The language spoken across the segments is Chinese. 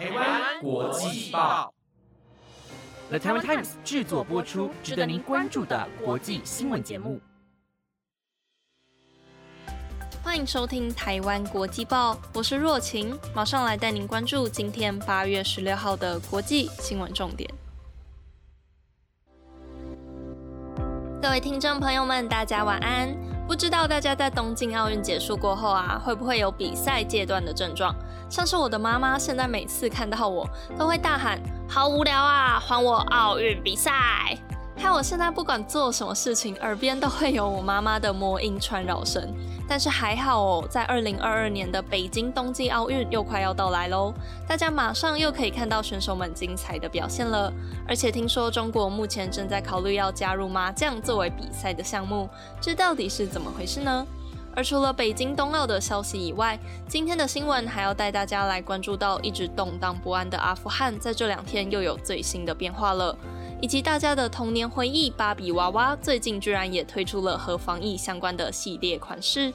台湾国际报，The Taiwan Times 制作播出，值得您关注的国际新闻节目。欢迎收听台湾国际报，我是若晴，马上来带您关注今天八月十六号的国际新闻重点。各位听众朋友们，大家晚安。不知道大家在东京奥运结束过后啊，会不会有比赛阶段的症状？像是我的妈妈，现在每次看到我，都会大喊：“好无聊啊，还我奥运比赛！”还有我现在不管做什么事情，耳边都会有我妈妈的魔音穿绕声。但是还好哦，在二零二二年的北京冬季奥运又快要到来喽，大家马上又可以看到选手们精彩的表现了。而且听说中国目前正在考虑要加入麻将作为比赛的项目，这到底是怎么回事呢？而除了北京冬奥的消息以外，今天的新闻还要带大家来关注到一直动荡不安的阿富汗，在这两天又有最新的变化了。以及大家的童年回忆，芭比娃娃最近居然也推出了和防疫相关的系列款式。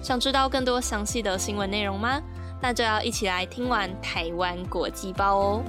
想知道更多详细的新闻内容吗？那就要一起来听完台湾国际报哦。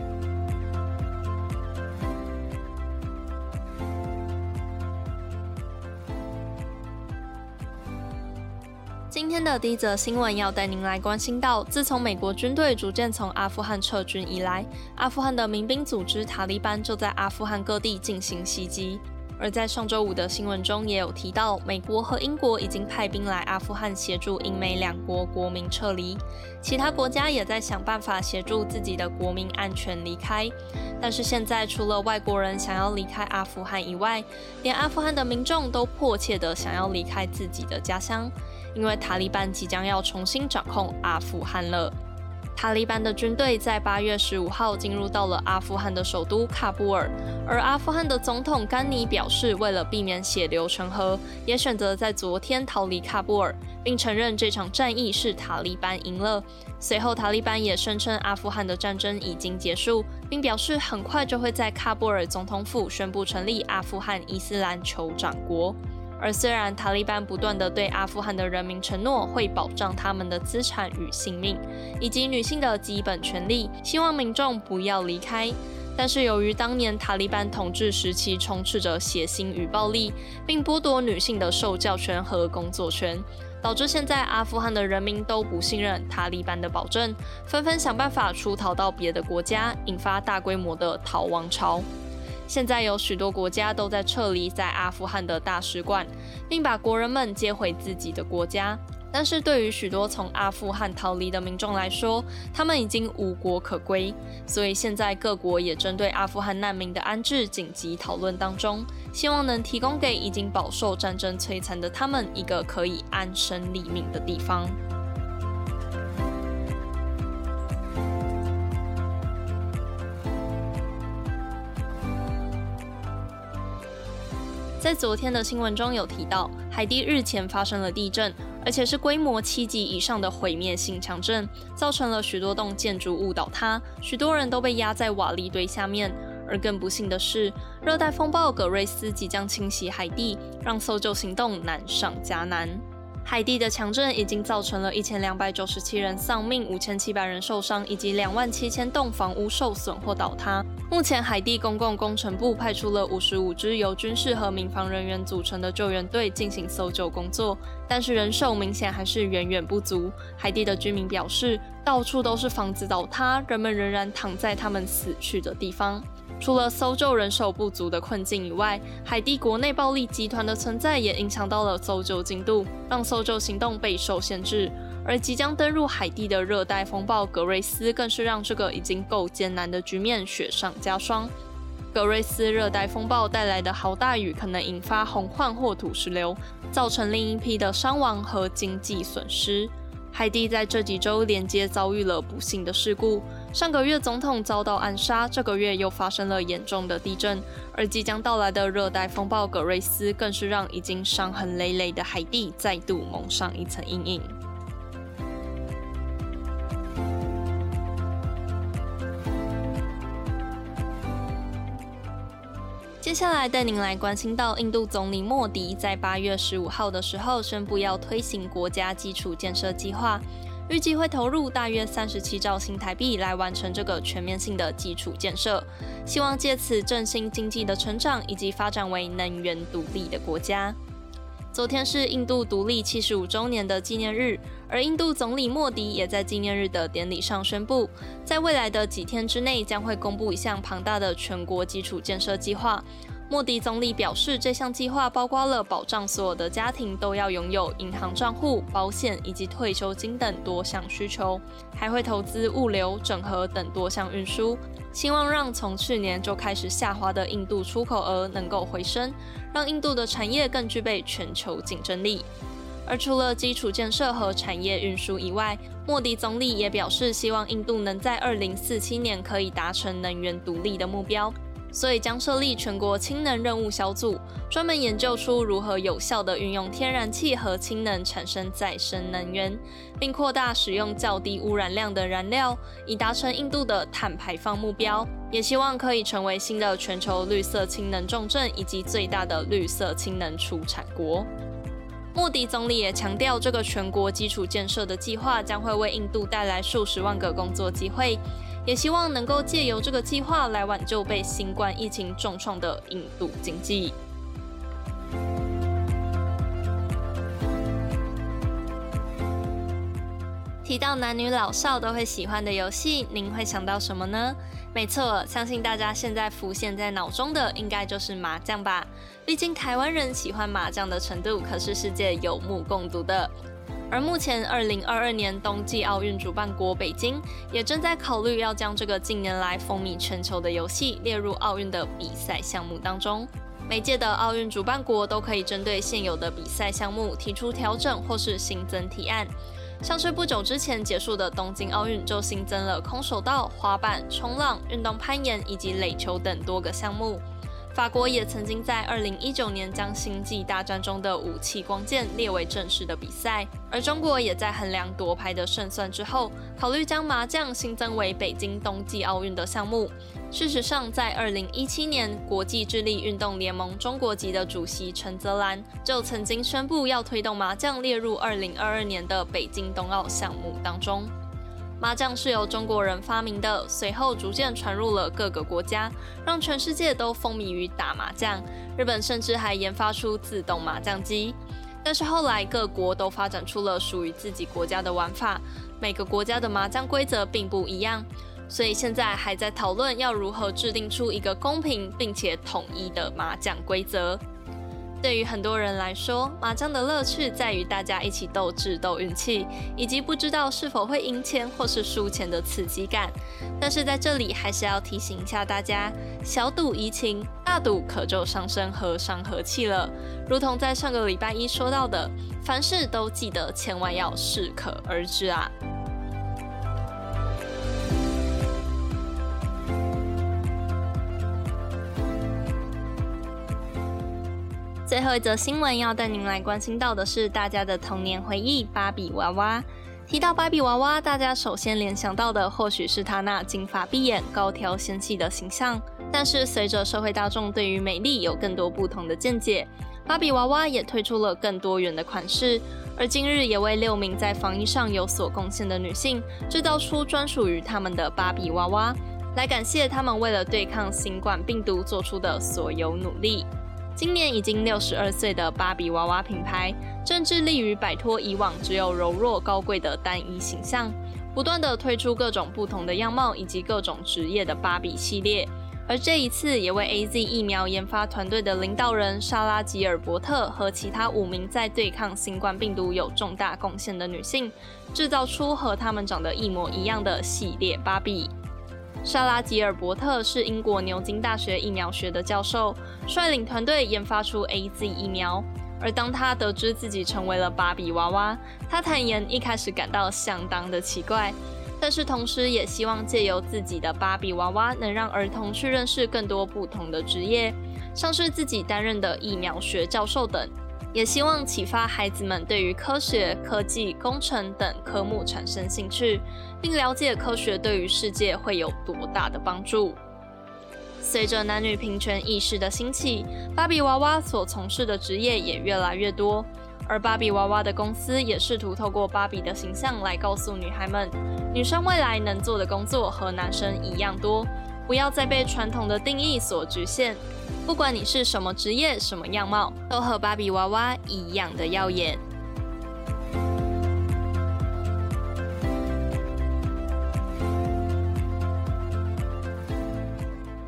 今天的第一则新闻要带您来关心到，自从美国军队逐渐从阿富汗撤军以来，阿富汗的民兵组织塔利班就在阿富汗各地进行袭击。而在上周五的新闻中也有提到，美国和英国已经派兵来阿富汗协助英美两国国民撤离，其他国家也在想办法协助自己的国民安全离开。但是现在，除了外国人想要离开阿富汗以外，连阿富汗的民众都迫切的想要离开自己的家乡。因为塔利班即将要重新掌控阿富汗了。塔利班的军队在八月十五号进入到了阿富汗的首都喀布尔，而阿富汗的总统甘尼表示，为了避免血流成河，也选择在昨天逃离喀布尔，并承认这场战役是塔利班赢了。随后，塔利班也声称阿富汗的战争已经结束，并表示很快就会在喀布尔总统府宣布成立阿富汗伊斯兰酋长国。而虽然塔利班不断地对阿富汗的人民承诺会保障他们的资产与性命，以及女性的基本权利，希望民众不要离开，但是由于当年塔利班统治时期充斥着血腥与暴力，并剥夺女性的受教权和工作权，导致现在阿富汗的人民都不信任塔利班的保证，纷纷想办法出逃到别的国家，引发大规模的逃亡潮。现在有许多国家都在撤离在阿富汗的大使馆，并把国人们接回自己的国家。但是对于许多从阿富汗逃离的民众来说，他们已经无国可归。所以现在各国也针对阿富汗难民的安置紧急讨论当中，希望能提供给已经饱受战争摧残的他们一个可以安身立命的地方。在昨天的新闻中有提到，海地日前发生了地震，而且是规模七级以上的毁灭性强震，造成了许多栋建筑物倒塌，许多人都被压在瓦砾堆下面。而更不幸的是，热带风暴格瑞斯即将侵袭海地，让搜救行动难上加难。海地的强震已经造成了一千两百九十七人丧命，五千七百人受伤，以及两万七千栋房屋受损或倒塌。目前，海地公共工程部派出了五十五支由军事和民防人员组成的救援队进行搜救工作，但是人手明显还是远远不足。海地的居民表示，到处都是房子倒塌，人们仍然躺在他们死去的地方。除了搜救人手不足的困境以外，海地国内暴力集团的存在也影响到了搜救进度，让搜救行动备受限制。而即将登陆海地的热带风暴格瑞斯，更是让这个已经够艰难的局面雪上加霜。格瑞斯热带风暴带来的豪大雨，可能引发洪患或土石流，造成另一批的伤亡和经济损失。海地在这几周连接遭遇了不幸的事故，上个月总统遭到暗杀，这个月又发生了严重的地震，而即将到来的热带风暴格瑞斯，更是让已经伤痕累累的海地再度蒙上一层阴影。接下来带您来关心到，印度总理莫迪在八月十五号的时候宣布要推行国家基础建设计划，预计会投入大约三十七兆新台币来完成这个全面性的基础建设，希望借此振兴经济的成长以及发展为能源独立的国家。昨天是印度独立七十五周年的纪念日，而印度总理莫迪也在纪念日的典礼上宣布，在未来的几天之内将会公布一项庞大的全国基础建设计划。莫迪总理表示，这项计划包括了保障所有的家庭都要拥有银行账户、保险以及退休金等多项需求，还会投资物流、整合等多项运输，希望让从去年就开始下滑的印度出口额能够回升，让印度的产业更具备全球竞争力。而除了基础建设和产业运输以外，莫迪总理也表示，希望印度能在二零四七年可以达成能源独立的目标。所以将设立全国氢能任务小组，专门研究出如何有效地运用天然气和氢能产生再生能源，并扩大使用较低污染量的燃料，以达成印度的碳排放目标。也希望可以成为新的全球绿色氢能重镇以及最大的绿色氢能出产国。莫迪总理也强调，这个全国基础建设的计划将会为印度带来数十万个工作机会。也希望能够借由这个计划来挽救被新冠疫情重创的印度经济。提到男女老少都会喜欢的游戏，您会想到什么呢？没错，相信大家现在浮现在脑中的应该就是麻将吧。毕竟台湾人喜欢麻将的程度可是世界有目共睹的。而目前，二零二二年冬季奥运主办国北京也正在考虑要将这个近年来风靡全球的游戏列入奥运的比赛项目当中。每届的奥运主办国都可以针对现有的比赛项目提出调整或是新增提案。像是不久之前结束的东京奥运就新增了空手道、滑板、冲浪、运动攀岩以及垒球等多个项目。法国也曾经在二零一九年将星际大战中的武器光剑列为正式的比赛，而中国也在衡量夺牌的胜算之后，考虑将麻将新增为北京冬季奥运的项目。事实上，在二零一七年，国际智力运动联盟中国籍的主席陈泽兰就曾经宣布要推动麻将列入二零二二年的北京冬奥项目当中。麻将是由中国人发明的，随后逐渐传入了各个国家，让全世界都风靡于打麻将。日本甚至还研发出自动麻将机。但是后来各国都发展出了属于自己国家的玩法，每个国家的麻将规则并不一样，所以现在还在讨论要如何制定出一个公平并且统一的麻将规则。对于很多人来说，麻将的乐趣在于大家一起斗智斗运气，以及不知道是否会赢钱或是输钱的刺激感。但是在这里还是要提醒一下大家：小赌怡情，大赌可就伤身和伤和气了。如同在上个礼拜一说到的，凡事都记得千万要适可而止啊！最后一则新闻要带您来关心到的是大家的童年回忆——芭比娃娃。提到芭比娃娃，大家首先联想到的或许是她那金发碧眼、高挑纤细的形象。但是随着社会大众对于美丽有更多不同的见解，芭比娃娃也推出了更多元的款式。而今日也为六名在防疫上有所贡献的女性制造出专属于她们的芭比娃娃，来感谢她们为了对抗新冠病毒做出的所有努力。今年已经六十二岁的芭比娃娃品牌，正致力于摆脱以往只有柔弱高贵的单一形象，不断的推出各种不同的样貌以及各种职业的芭比系列。而这一次，也为 A Z 疫苗研发团队的领导人莎拉吉尔伯特和其他五名在对抗新冠病毒有重大贡献的女性，制造出和她们长得一模一样的系列芭比。莎拉吉尔伯特是英国牛津大学疫苗学的教授，率领团队研发出 A Z 疫苗。而当他得知自己成为了芭比娃娃，他坦言一开始感到相当的奇怪，但是同时也希望借由自己的芭比娃娃，能让儿童去认识更多不同的职业，像是自己担任的疫苗学教授等。也希望启发孩子们对于科学、科技、工程等科目产生兴趣，并了解科学对于世界会有多大的帮助。随着男女平权意识的兴起，芭比娃娃所从事的职业也越来越多。而芭比娃娃的公司也试图透过芭比的形象来告诉女孩们，女生未来能做的工作和男生一样多，不要再被传统的定义所局限。不管你是什么职业、什么样貌，都和芭比娃娃一样的耀眼。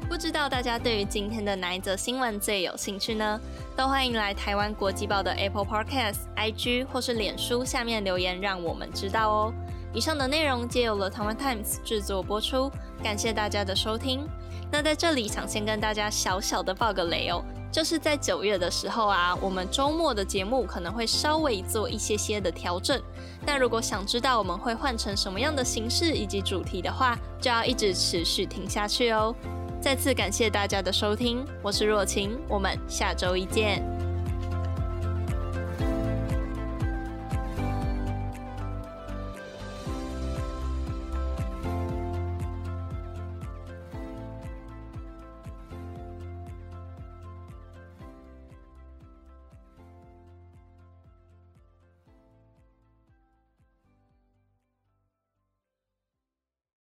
不知道大家对于今天的哪一则新闻最有兴趣呢？都欢迎来台湾国际报的 Apple Podcast、IG 或是脸书下面留言，让我们知道哦。以上的内容皆由了台湾 Times 制作播出，感谢大家的收听。那在这里想先跟大家小小的爆个雷哦，就是在九月的时候啊，我们周末的节目可能会稍微做一些些的调整。那如果想知道我们会换成什么样的形式以及主题的话，就要一直持续听下去哦。再次感谢大家的收听，我是若晴，我们下周一见。